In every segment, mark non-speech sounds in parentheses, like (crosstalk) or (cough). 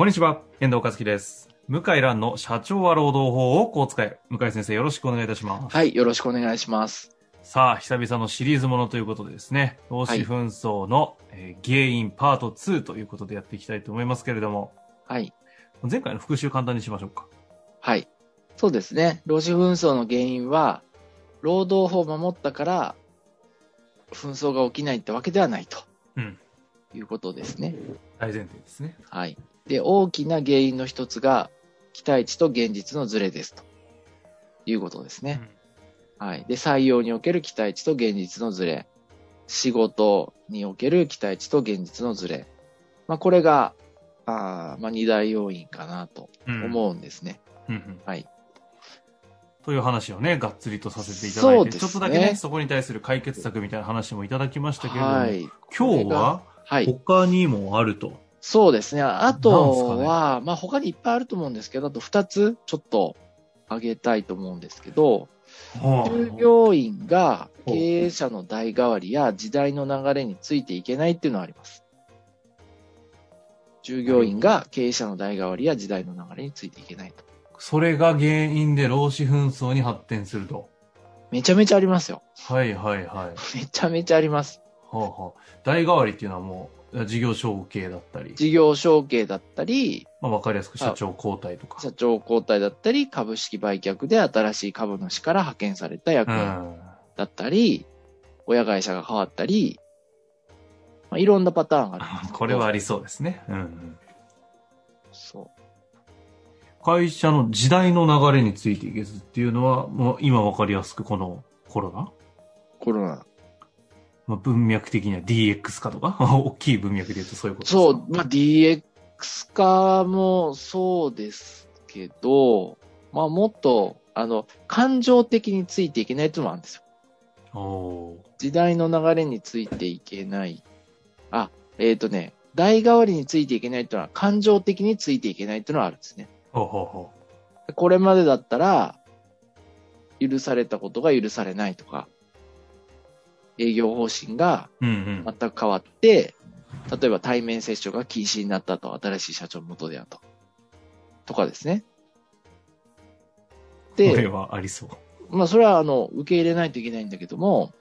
こんにちは、遠藤和樹です。向井蘭の社長は労働法をこう使え。向井先生よろしくお願いいたします。はい、よろしくお願いします。さあ、久々のシリーズものということでですね、労使紛争の、えー原因パート2ということでやっていきたいと思いますけれども、はい。前回の復習簡単にしましょうか。はい。そうですね。労使紛争の原因は、労働法を守ったから、紛争が起きないってわけではないとうん。いうことですね。大前提ですね。はい。で、大きな原因の一つが、期待値と現実のズレですということですね。はい。で、採用における期待値と現実のズレ。仕事における期待値と現実のズレ。まあ、これが、あーまあ、二大要因かなとうん。思うんですね。うんうん。はい。という話をね、がっつりとさせていただいて、ねちょっとだけね、そこに対する解決策みたいな話もいただきましたけれども、はい。今日ははい。他にもあると。そうですね。あとかねは、まあ他にいっぱいあると思うんですけど、あと二つちょっと挙げたいと思うんですけど、従業員が経営者の代替わりや時代の流れについていけないっていうのはあります。従業員が経営者の代替わりや時代の流れについていけないと。それが原因で労使紛争に発展すると。めちゃめちゃありますよ。はいはいはい。(laughs) めちゃめちゃあります。はあはあ、代替わりっていうのはもう、事業承継だったり、事業承継だったり、まあ、わかりやすく社長交代とか。社長交代だったり、株式売却で新しい株主から派遣された役員うん。だったり、親会社が変わったり、まあ、いろんなパターンがあります。(laughs) これはありそうですね。うんうん。そう。会社の時代の流れについていけずっていうのは、もう今わかりやすくこのコロナ？コロナ。まあ、文脈的には DX 化とか？(laughs) 大きい文脈で言うとそういうことですか？そう、まあ、DX 化もそうですけど、まあ、もっと、あの、感情的についていけないっていうのもあるんですよ。時代の流れについていけない。あ、えっ、とね、代替わりについていけないっていうのは、感情的についていけないっていうのはあるんですね。ほうほうほこれまでだったら、許されたことが許されないとか、営業方針がう。うんうん。全く変わって、例えば対面接触が禁止になったと、新しい社長の下でやと。とかですね。これで、はありそう。まあそれはあの、受け入れないといけないんだけども、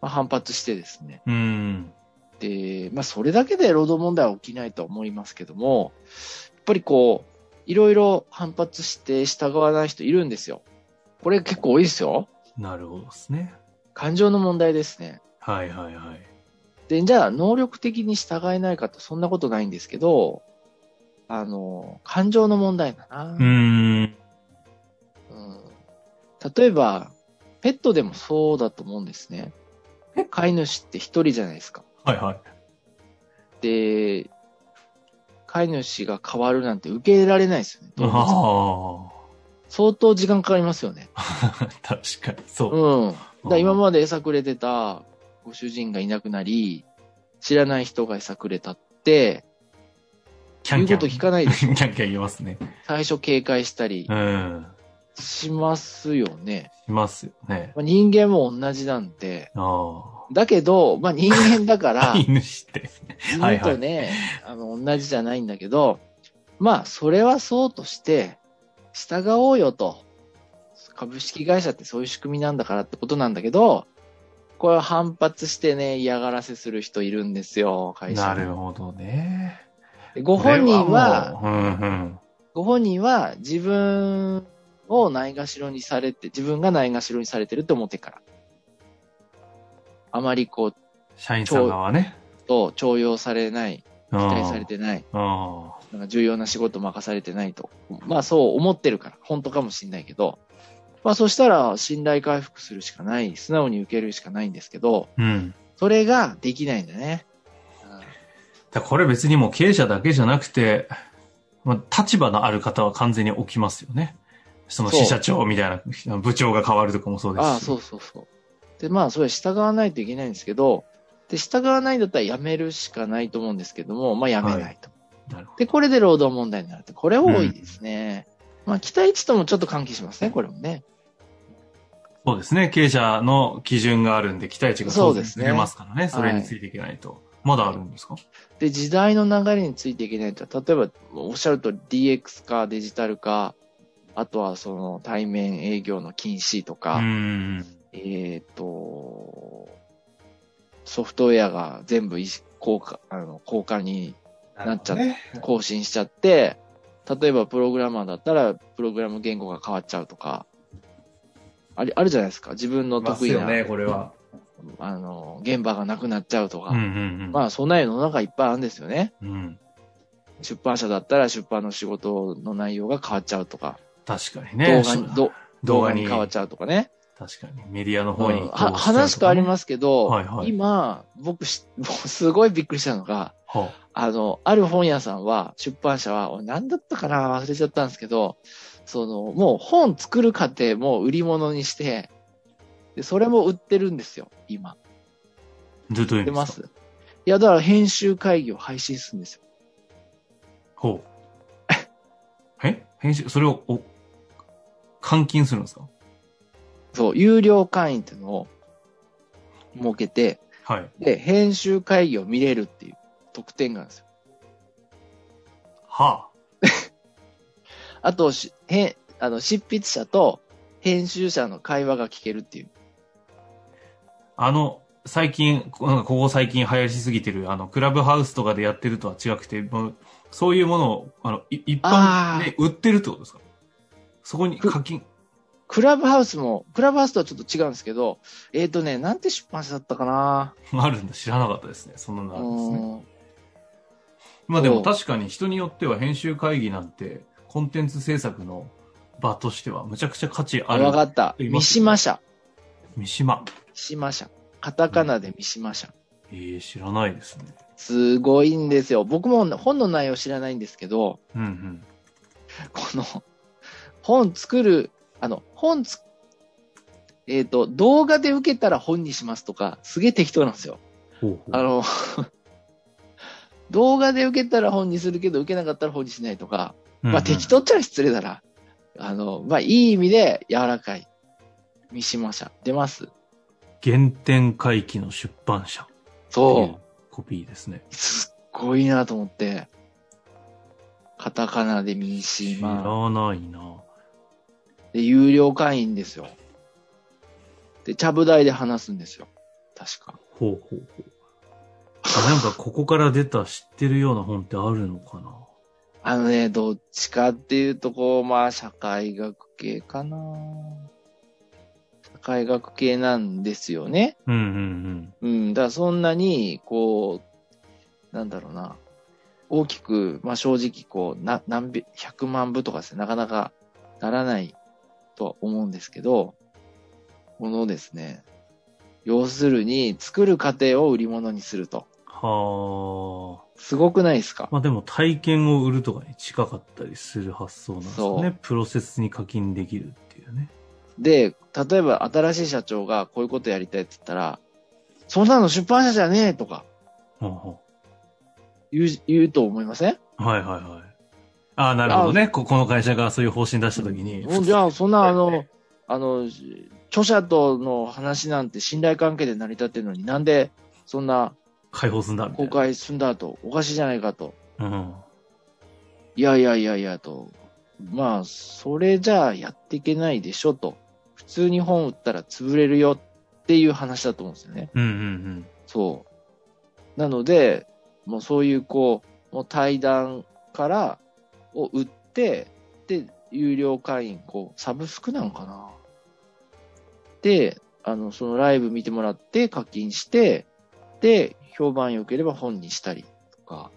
まあ、反発してですね。うん。で、まあそれだけで労働問題は起きないとは思いますけども、やっぱりこう、いろいろ反発して従わない人いるんですよ。これ結構多いですよ。なるほどですね。感情の問題ですね。はいはいはい。で、じゃあ、能力的に従えないかと、そんなことないんですけど、あの、感情の問題だな。うーん。うん例えば、ペットでもそうだと思うんですね。飼い主って一人じゃないですか。はいはい。で、飼い主が変わるなんて受け入れられないですよね。動物あ相当時間かかりますよね。あ。(laughs) 確かに。そう。うん。だ今まで餌くれてたご主人がいなくなり、知らない人が餌くれたって、キャンキャン。言うこと聞かないでしょ (laughs) キャンキャン言いますね。最初警戒したりうん。しますよね。しますよね。まあ、人間も同じなんで。あだけど、まあ人間だかあ。ら飼、い主って。はいはい犬とね、あの、同じじゃないんだけど、まあ、それはそうとして、従おうよと。株式会社ってそういう仕組みなんだからってことなんだけど、これは反発してね、嫌がらせする人いるんですよ、会社なにるほどね。でご本人は。ご本人は自分をないがしろにされて、自分がないがしろにされてるって思ってるから。あまりこう、社員さん側はね。と重用されない、期期待されてない、あなんか重要な仕事任されてないと。まあそう思ってるから、本当かもしんないけど、まあそしたら信頼回復するしかない、素直に受けるしかないんですけど、あ。うん。それができないんだね。だこれ別にもう経営者だけじゃなくて、まあ、立場のある方は完全に起きますよね。その支社長みたいな部長が変わるとかもそうですし。ああ、そうそうそう。で、まあ、それは従わないといけないんですけど、で、従わないんだったら辞めるしかないと思うんですけども、まあ、辞めないと。なるほで、これで労働問題になるって、これ多いですね。まあ、期待値ともちょっと関係しますね、これもね。ど。そうですね。経営者の基準があるんで、期待値が当然そうですねずれますからね。それについていけないと。まだあるんですか？で、時代の流れについていけないと、例えば、おっしゃると DX 化、デジタル化、あとはその対面営業の禁止とうか、ん。えっ、と、ソフトウェアが全部い高価、あの、高価になっちゃって、更新しちゃって、例えばプログラマーだったら、プログラム言語が変わっちゃうとか、あり、あるじゃないですか。自分の得意な、ますよね、これは。あの、現場がなくなっちゃうとか。うんうんうん。まあ、そんな世の中いっぱいあるんですよね。うん。出版社だったら出版の仕事の内容が変わっちゃうとか、確かにね。動画動画に変わっちゃうとかね。確かに。メディアの方に、うんは話変わりますすけど、はいはい今、僕 (laughs) すごいびっくりしたのが、はあの、ある本屋さんは、出版社は、何だったかな忘れちゃったんですけど、その、もう本作る過程も売り物にして、で、それも売ってるんですよ、今。あ、どういう意味で売ってますすいや、だから編集会議を配信するんですよ。ほう。え？編集、それを、お、換金するんですか？そう、有料会員っていうのを設けて、はい。で、編集会議を見れるっていう特典があるんですよ。はあ (laughs) と、し、へあの、執筆者と編集者の会話が聞けるっていう。あ。あの、最近、こここ最近流行りしすぎてる、あの、クラブハウスとかでやってるとは違くて、もうそういうものを、あの、い一般で売ってるってことですか？そこに課金。クラブハウスも、クラブハウスとはちょっと違うんですけど、えっ、ー、とね、なんて出版社だったかな？(laughs) あるんだ。知らなかったですね。そんなのあるんですね。うんまあでも確かに人によっては編集会議なんて、コンテンツ制作の場としてはむちゃくちゃ価値ああ、る。わかった。三島社。三島。三島社。カタカナで三島社。ええ知らないですね。すごいんですよ。僕も本の内容知らないんですけど、うんうん。この、本作る、あの、本つ、えっ、と、動画で受けたら本にしますとか、すげえ適当なんですよ。ほうほうあの、動画で受けたら本にするけど、受けなかったら本にしないとか、まあ適。当っちゃ失礼だな。あの、まあいい意味で柔らかい。三島社。出ます原点回帰の出版社。そう。コピーですね。すっごいなと思って。カタカナで三知島。らないな。で、有料会員ですよ。で、ちゃぶ台で話すんですよ。確か。ほうほうほう。あなんかここから出た知ってるような本ってあるのかな？あのね、どっちかっていうと、こう、まあ、社会学系かな。社会学系なんですよね。うんうんうん。だからそんなに、こう、なんだろうな。大きく、まあ正直、こう、な、何百、100万部とかですね、なかなかならないとは思うんですけど、このですね、要するに、作る過程を売り物にすると。はあ。すごくないですか？まあでも体験を売るとかに近かったりする発想なんですね。プロセスに課金できるっていうね。で、例えば新しい社長がこういうことやりたいって言ったら、そんなの出版社じゃねえとかほうほ言う、言うと思いません？うはいはいはい。ああ、なるほどね。ここの会社がそういう方針出したときに。じゃあ、そんな、あの、あの、著者との話なんて信頼関係で成り立ってるのになんで、そんな解放すんだ。公開すんだと、おかしいじゃないかと。うん。いやいやいやいやと。まあ、それじゃあやっていけないでしょと。普通に本売ったら潰れるよっていう話だと思うんですよね。うんうんそう。なので、もうそういうこう、もう対談からを売って、で、有料会員、こう、サブスクなのかなで、あの、そのライブ見てもらって課金して、で、評判良ければ本にしたりとか、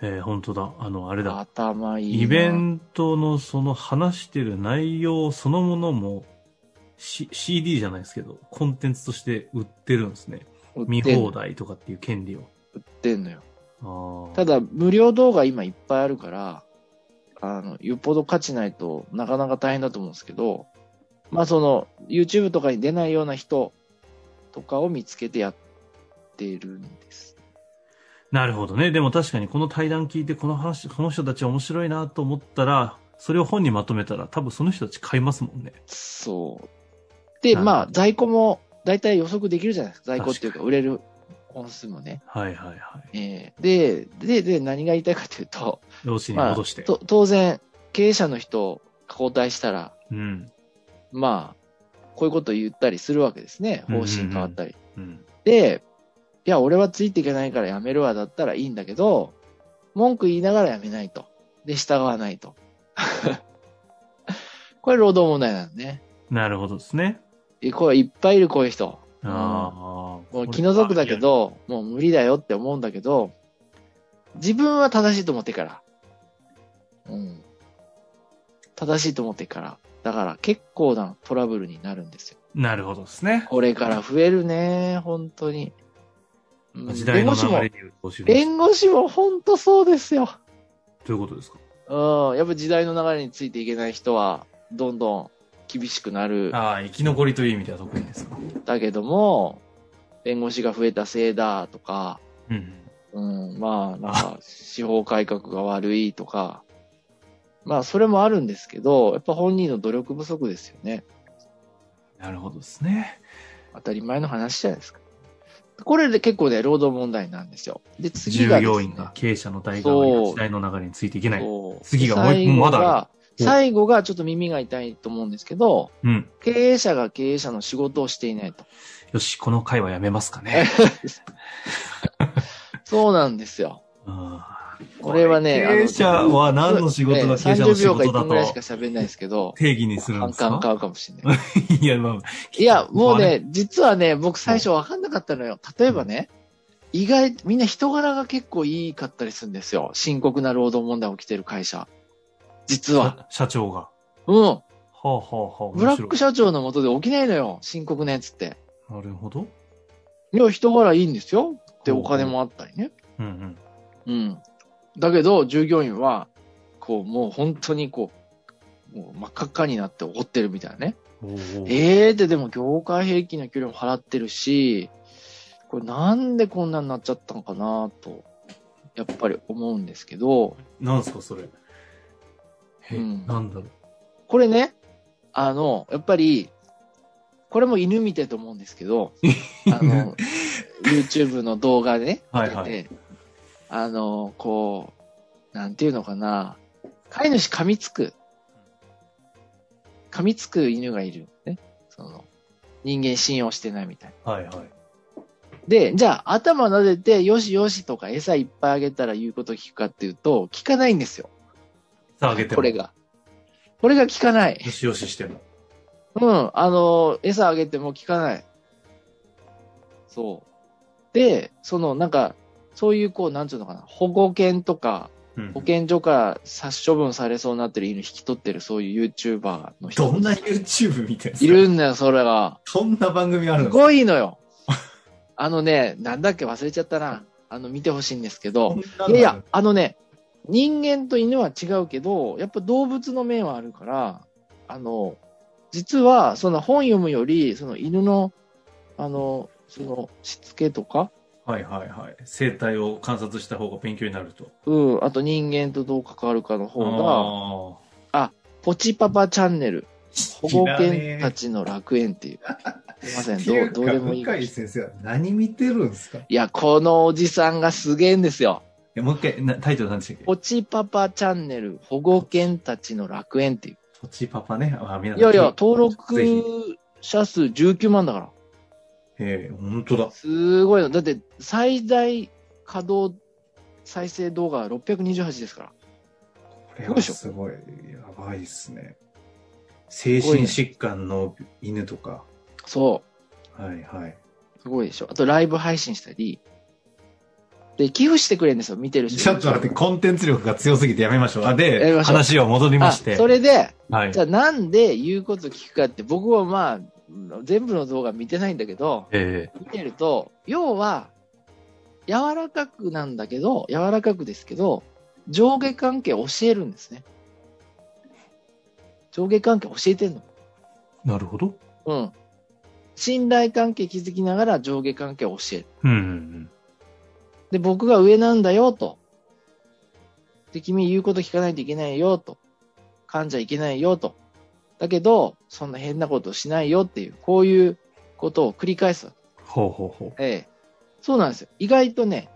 うん。えー、本当だ。あの、あれだ。頭いいな。イベントのその話してる内容そのものも、C、CD じゃないですけど、コンテンツとして売ってるんですね。見放題とかっていう権利を。売ってんのよ。ああ。ただ、無料動画今いっぱいあるから、あの、よっぽど価値ないとなかなか大変だと思うんですけど、まあその、YouTube とかに出ないような人とかを見つけてやってるんです。なるほどね。でも確かにこの対談聞いてこの話、この人たち面白いなと思ったら、それを本にまとめたら多分その人たち買いますもんね。そう。で、まあ在庫も大体予測できるじゃないですか。在庫っていうか売れる本数もね。はいはいはい。えーで、で、で、何が言いたいかというと、用紙にまあ、戻して。と当然、経営者の人を交代したら、うん。まあ、こういうことを言ったりするわけですね。方針変わったり。うん。で、いや、俺はついていけないからやめるわだったらいいんだけど、文句言いながらやめないと。で、従わないと。(laughs) これ労働問題なのね。なるほどですね。えこれいっぱいいる、こういう人。ああ。もう気の毒だけど、もう無理だよって思うんだけど、自分は正しいと思ってから。うん。正しいと思ってから。だから結構なトラブルになるんですよ。なるほどですね。これから増えるね、本当に。うん時代の流弁護士もれ弁護士も本当そうですよ。どういうことですか？うん。やっぱ時代の流れについていけない人は、どんどん厳しくなる。ああ、生き残りという意味では特にですか？だけども、弁護士が増えたせいだとか、うん。うん、まあ、なんか、司法改革が悪いとか、まあ、それもあるんですけど、やっぱ本人の努力不足ですよね。なるほどですね。当たり前の話じゃないですか。これで結構ね、労働問題なんですよ。で、次従がね、業員が経営者の代替わ時代の流れについていけない。次がもうまだ最後がちょっと耳が痛いと思うんですけど、うん。経営者が経営者の仕事をしていないと。よし、この回はやめますかね。(laughs) そうなんですよ。うんこれはね、経営者は何の仕事が経営者の仕30秒か1事だ分ぐらいしかと喋んないですけど、定義にするん反ですか？感買うかもしれない。(laughs) いや、まあ、いや、もうまあね、実はね、僕最初分かんなかったのよ。例えばね、意外、みんな人柄が結構いいかったりするんですよ。深刻な労働問題起きてる会社。実は。社長が。うん。はあはあはあ。ブラック社社長の下で起きないのよ。深刻なやつって。なるほど。いや、人柄いいんですよ。で、お金もあったりね。うんうん。うん。だけど、従業員は、こう、もう本当にこう、もう真っ赤っかになって怒ってるみたいなね。ええーってでも業界平均の給料も払ってるし、これなんでこんなになっちゃったのかなと、やっぱり思うんですけど、なんすか、それ？え、うんなんだろう？これね、あの、やっぱり、これも犬見てと思うんですけど、(laughs) あの、YouTube の動画でね、はいはい見ててあの、こう、なんていうのかな、飼い主噛みつく、噛みつく犬がいる。ね。その、人間信用してないみたいな。はいはい。で、じゃあ、頭撫でて、よしよしとか餌いっぱいあげたら言うこと聞くかっていうと、聞かないんですよ。さあ、あげても。これ。が。これが聞かない。よしよししても。うん。あの、餌あげても聞かない。そう。で、その、なんか、そういう、こう、なんつうのかな、保護犬とか、うん保健所から殺処分されそうになってる犬引き取ってる、そういう YouTuber の人。どんな YouTube みたいないるんだよ、それが。そんな番組あるすんですかごいのよ。あのね、なんだっけ忘れちゃったな。あの、見てほしいんですけど、いやいや、あのね、人間と犬は違うけど、やっぱ動物の面はあるから、あの、実は、その本読むより、その犬の、あの、その、しつけとか、はいはいはい。生態を観察した方が勉強になると。うん、あと人間とどう関わるかの方が、あポチパパチャンネル、保護犬たちの楽園っていう。すいません、どう、どうでもいい向井。先生は何見てるんですか？いや、このおじさんがすげえんですよ。ーもう一回、なタイトルなんでしたっけ？ポチパパチャンネル、保護犬たちの楽園っていう。ポチパパね。あ、皆さんいやいや、登ぜ録ひ者数19万だから。ええ本当だ。すごいの。だって、最大稼働再生動画は628ですから。これはすごい、やばいっすね。精神疾患の犬とか。そはいはい。う。すごいでしょ。あと、ライブ配信したり。で、寄付してくれるんですよ、見てる人。ちょっと待って、コンテンツ力が強すぎてやめましょう。あ、やで、話を戻りまして。あそれで、はいじ。ゃあなんで言うこと聞くかって、僕はまあ、全部の動画見てないんだけど、え見てると、要は、柔らかくなんだけど、柔らかくですけど、上下関係を教えるんですね。上下関係教えてんの。えなるほど。うん。信頼関係築きながら上下関係を教える。うんうんで、僕が上なんだよ、と。で、君言うこと聞かないといけないよ、と。噛んじゃいけないよ、と。だけど、そんな変なことしないよっていう、こういうことを繰り返す。ほうほうほう。ええ。そうなんですよ。意外とね、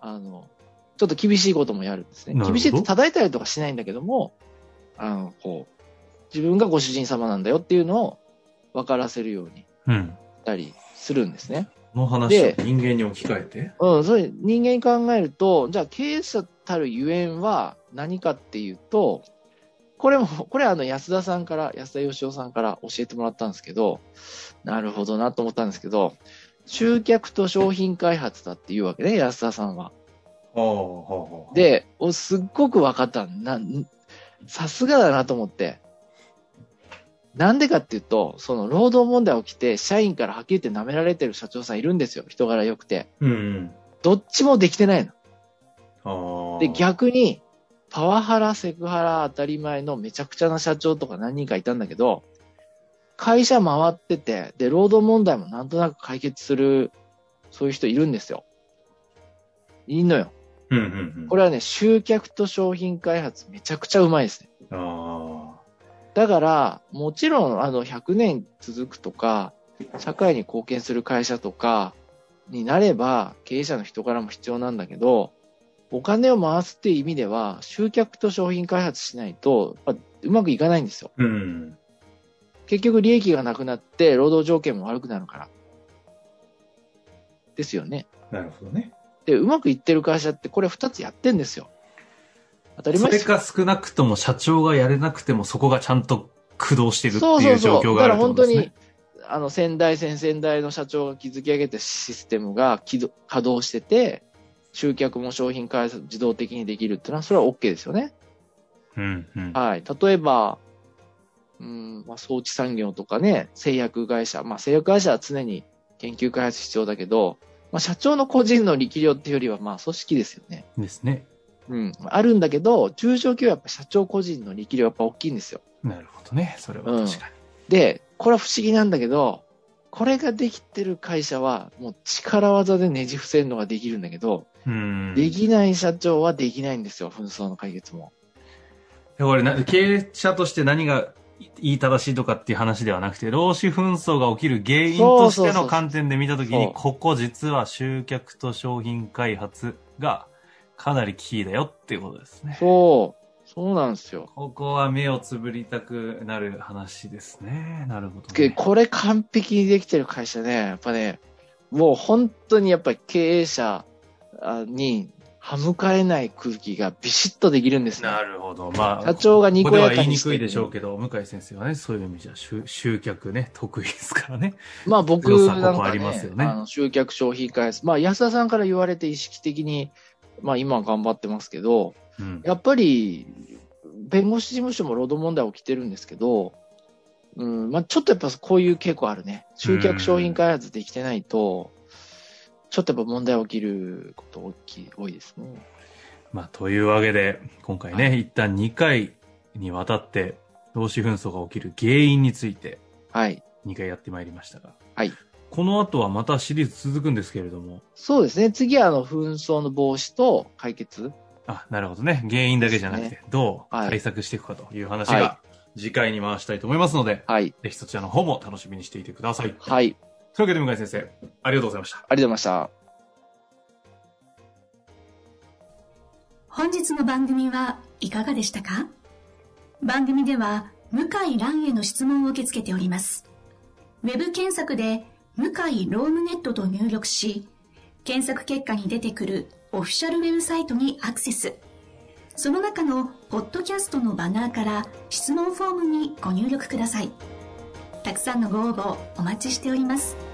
あの、ちょっと厳しいこともやるんですね。厳しいって叩いたりとかしないんだけども、あの、こう、自分がご主人様なんだよっていうのを分からせるようにうん。したりするんですね。この話を人間に置き換えて？うん、それ人間に考えると、じゃあ経営者たるゆえんは何かっていうと、これも、これあの安田さんから、安田義雄さんから教えてもらったんですけど、なるほどなと思ったんですけど、集客と商品開発だっていうわけね、安田さんは。で、おすっごく分かった。な、さすがだなと思って。なんでかっていうと、その労働問題起きて、社員からはっきり言って舐められてる社長さんいるんですよ。人柄良くて。うんうん。どっちもできてないの。ああ。で、逆に、パワハラ、セクハラ当たり前のめちゃくちゃな社長とか何人かいたんだけど、会社回ってて、で、労働問題もなんとなく解決する、そういう人いるんですよ。いいのよ。うんうんうん。これはね、集客と商品開発めちゃくちゃうまいですね。あだから、もちろん、あの、100年続くとか、社会に貢献する会社とかになれば、経営者の人からも必要なんだけど、お金を回すっていう意味では、集客と商品開発しないと、やっぱうまくいかないんですよ。あ。うん。結局利益がなくなって、労働条件も悪くなるから。ですよね。なるほどね。で、うまくいってる会社ってこれ二つやってんですよ。当たりそれ前ですよ。か少なくとも社長がやれなくてもそこがちゃんと駆動してるっていそう。状況があるだからことですねに。、あの、先代、先々代の社長が築き上げたシステムが起動稼働してて、集客も商品開発自動的にできるっていうのは、それは OK ですよね。うんうん。はい。例えば、うん、まあ、装置産業とかね、製薬会社。まあ、製薬会社は常に研究開発必要だけど、まあ、社長の個人の力量っていうよりは、まあ、組織ですよね。ですね。うん。あるんだけど、中小企業はやっぱ社長個人の力量やっぱ大きいんですよ。なるほどね。それは確かに。で、これは不思議なんだけど、これができてる会社は、もう力技でねじ伏せるのができるんだけど、うん。できない社長はできないんですよ、紛争の解決も。でこれな、経営者として何が言い正しいとかっていう話ではなくて、労使紛争が起きる原因としての観点で見たときに、ここ実は集客と商品開発がかなりキーだよっていうことですね。そう、そうなんですよ。ここは目をつぶりたくなる話ですね。なるほど、でね。これ完璧にできてる会社ね、やっぱね、もう本当にやっぱり経営者あに歯向かえない空気がビシッとできるんですね。なるほど。まあ、社長がにこやかに言いにくいでしょうけど、向井先生はね、そういう意味じゃ集集客ね、得意ですからね。まあ僕なんかここありますよねね、あの集客商品開発。まあ安田さんから言われて意識的に、まあ今は頑張ってますけど、うん。やっぱり、弁護士事務所も労働問題起きてるんですけど、うん、まあちょっとやっぱこういう傾向あるね。集客商品開発できてないと、ちょっとやっぱ問題起きること大きい、多いですね。まあ、というわけで、今回ね、一旦2回にわたって、労使紛争が起きる原因について、はい。2回やってまいりましたが。はい。この後はまたシリーズ続くんですけれども、そうですね。次はあの、紛争の防止と解決。あ、なるほどね。原因だけじゃなくでて、どうはい対策していくかという話はが、次回に回したいと思いますので、はい。ぜひそちらの方も楽しみにしていてください。はい。というわけで、向井先生、ありがとうございました。ありがとうございました。本日の番組はいかがでしたか？番組では向井蘭への質問を受け付けております。ウェブ検索で向井ロームネットと入力し、検索結果に出てくるオフィシャルウェブサイトにアクセス。その中のポッドキャストのバナーから質問フォームにご入力ください。たくさんのご応募お待ちしております。